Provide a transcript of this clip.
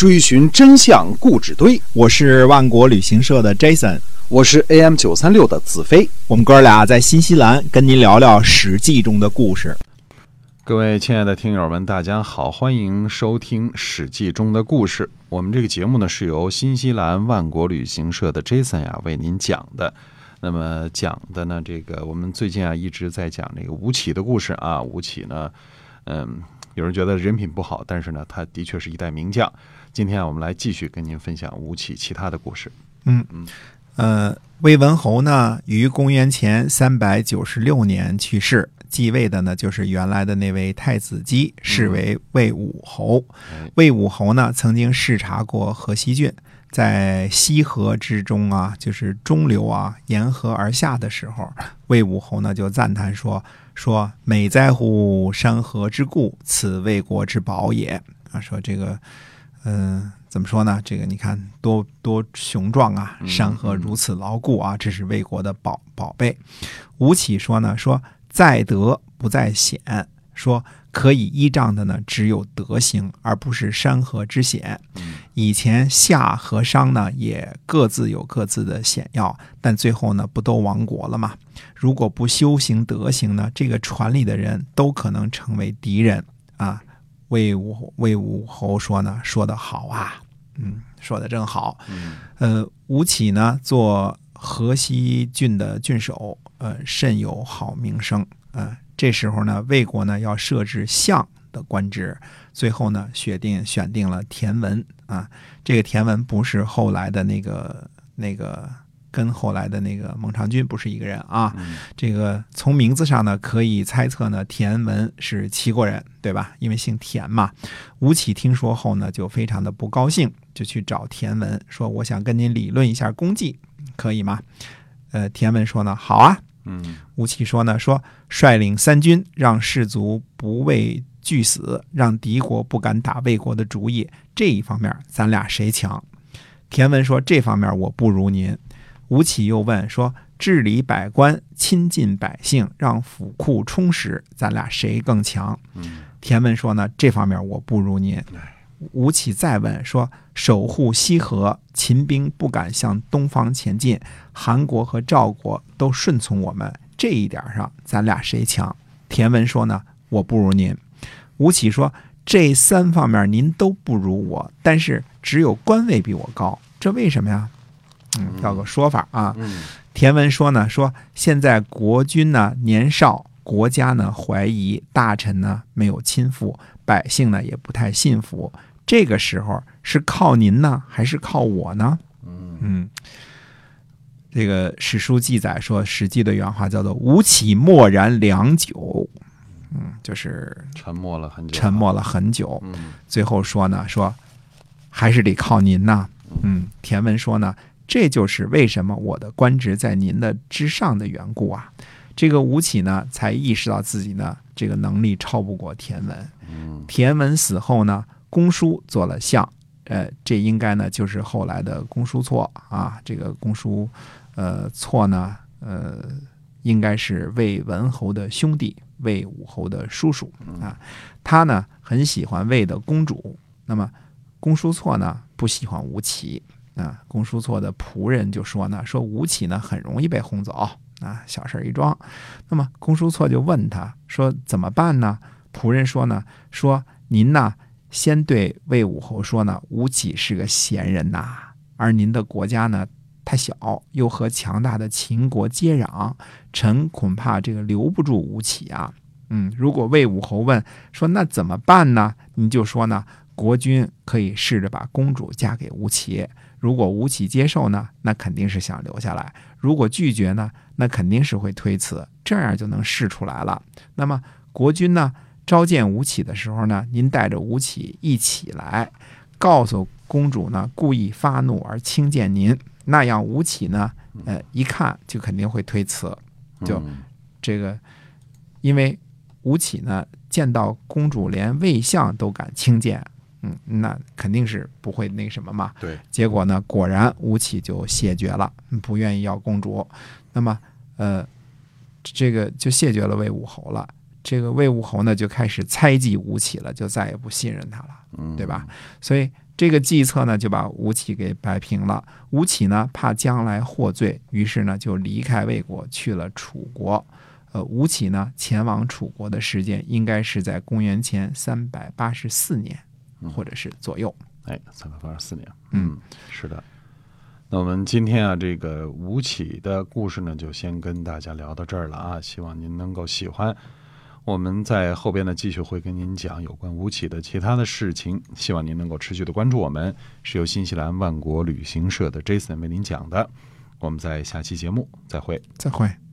追寻真相故纸堆。我是万国旅行社的 Jason，我是 AM 九三六的子飞。我们哥俩在新西兰跟您聊聊《史记》中的故事。各位亲爱的听友们，大家好，欢迎收听《史记》中的故事。我们这个节目呢是由新西兰万国旅行社的 Jason 呀为您讲的。那么讲的呢，这个我们最近啊一直在讲这个吴起的故事啊。吴起呢，嗯，有人觉得人品不好，但是呢，他的确是一代名将。今天啊，我们来继续跟您分享吴起其他的故事。嗯嗯，呃，魏文侯呢，于公元前三百九十六年去世，继位的呢就是原来的那位太子姬，是为魏武侯。魏武侯呢，曾经视察过河西郡。在西河之中啊，就是中流啊，沿河而下的时候，魏武侯呢就赞叹说：“说美哉乎山河之固，此魏国之宝也。”啊，说这个，嗯，怎么说呢？这个你看多多雄壮啊，山河如此牢固啊，这是魏国的宝宝贝。吴起说呢：“说在德不在险。”说。可以依仗的呢，只有德行，而不是山河之险。以前夏和商呢，也各自有各自的险要，但最后呢，不都亡国了吗？如果不修行德行呢，这个船里的人都可能成为敌人啊！魏武魏武侯说呢，说得好啊，嗯，说的真好。呃，吴起呢，做河西郡的郡守，呃，甚有好名声，呃。这时候呢，魏国呢要设置相的官职，最后呢选定选定了田文啊。这个田文不是后来的那个那个跟后来的那个孟尝君不是一个人啊。这个从名字上呢可以猜测呢，田文是齐国人，对吧？因为姓田嘛。吴起听说后呢就非常的不高兴，就去找田文说：“我想跟您理论一下功绩，可以吗？”呃，田文说呢：“好啊。”嗯，吴起说呢，说率领三军，让士卒不畏惧死，让敌国不敢打魏国的主意。这一方面，咱俩谁强？田文说：“这方面我不如您。”吴起又问说：“治理百官，亲近百姓，让府库充实，咱俩谁更强？”田文说呢：“这方面我不如您。”吴起再问说：“守护西河，秦兵不敢向东方前进，韩国和赵国都顺从我们，这一点上，咱俩谁强？”田文说：“呢，我不如您。”吴起说：“这三方面您都不如我，但是只有官位比我高，这为什么呀？”嗯，要个说法啊。田文说呢：“说现在国君呢年少，国家呢怀疑，大臣呢没有亲附，百姓呢也不太信服。”这个时候是靠您呢，还是靠我呢？嗯这个史书记载说，《史记》的原话叫做“吴起默然良久”，嗯，就是沉默了很久，沉默了很久。最后说呢，说还是得靠您呐。嗯，田文说呢，这就是为什么我的官职在您的之上的缘故啊。这个吴起呢，才意识到自己呢，这个能力超不过田文。田文死后呢？公叔做了相，呃，这应该呢就是后来的公叔错啊。这个公叔，呃，错呢，呃，应该是魏文侯的兄弟，魏武侯的叔叔啊。他呢很喜欢魏的公主，那么公叔错呢不喜欢吴起啊。公叔错的仆人就说呢，说吴起呢很容易被轰走啊，小事一桩。那么公叔错就问他说怎么办呢？仆人说呢，说您呢。先对魏武侯说呢，吴起是个贤人呐，而您的国家呢太小，又和强大的秦国接壤，臣恐怕这个留不住吴起啊。嗯，如果魏武侯问说那怎么办呢？你就说呢，国君可以试着把公主嫁给吴起。如果吴起接受呢，那肯定是想留下来；如果拒绝呢，那肯定是会推辞。这样就能试出来了。那么国君呢？召见吴起的时候呢，您带着吴起一起来，告诉公主呢，故意发怒而轻贱您，那样吴起呢，呃，一看就肯定会推辞，就这个，因为吴起呢见到公主连魏相都敢轻贱，嗯，那肯定是不会那什么嘛。对，结果呢，果然吴起就谢绝了，不愿意要公主，那么呃，这个就谢绝了魏武侯了。这个魏武侯呢，就开始猜忌吴起了，就再也不信任他了，对吧？所以这个计策呢，就把吴起给摆平了。吴起呢，怕将来获罪，于是呢，就离开魏国，去了楚国。呃，吴起呢，前往楚国的时间应该是在公元前三百八十四年，或者是左右。哎，三百八十四年，嗯，是的。那我们今天啊，这个吴起的故事呢，就先跟大家聊到这儿了啊。希望您能够喜欢。我们在后边呢，继续会跟您讲有关吴起的其他的事情。希望您能够持续的关注我们，是由新西兰万国旅行社的 Jason 为您讲的。我们在下期节目再会。再会。